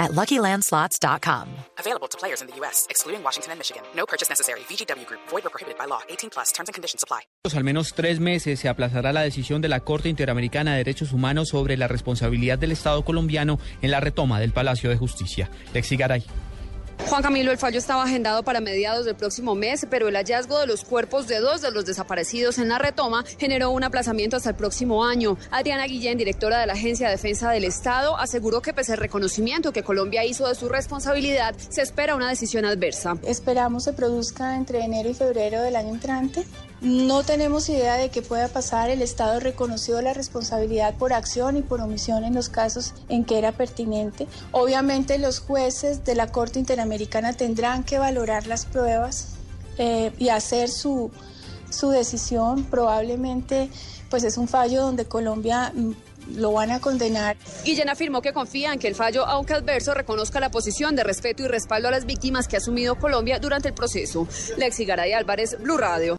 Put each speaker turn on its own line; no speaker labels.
at LuckyLandSlots.com.
Available to players in the U.S., excluding Washington and Michigan. No purchase necessary. VGW Group. Void or prohibited by law. 18 plus. Terms and conditions apply.
Al menos tres meses se aplazará la decisión de la Corte Interamericana de Derechos Humanos sobre la responsabilidad del Estado colombiano en la retoma del Palacio de Justicia. Lexi Garay.
Juan Camilo, el fallo estaba agendado para mediados del próximo mes, pero el hallazgo de los cuerpos de dos de los desaparecidos en la retoma generó un aplazamiento hasta el próximo año. Adriana Guillén, directora de la Agencia de Defensa del Estado, aseguró que pese al reconocimiento que Colombia hizo de su responsabilidad, se espera una decisión adversa.
Esperamos se produzca entre enero y febrero del año entrante. No tenemos idea de qué pueda pasar. El Estado reconoció la responsabilidad por acción y por omisión en los casos en que era pertinente. Obviamente los jueces de la Corte Interamericana tendrán que valorar las pruebas eh, y hacer su, su decisión. Probablemente pues es un fallo donde Colombia mm, lo van a condenar.
Guillén afirmó que confía en que el fallo, aunque adverso, reconozca la posición de respeto y respaldo a las víctimas que ha asumido Colombia durante el proceso. Lexi Garay Álvarez, Blue Radio.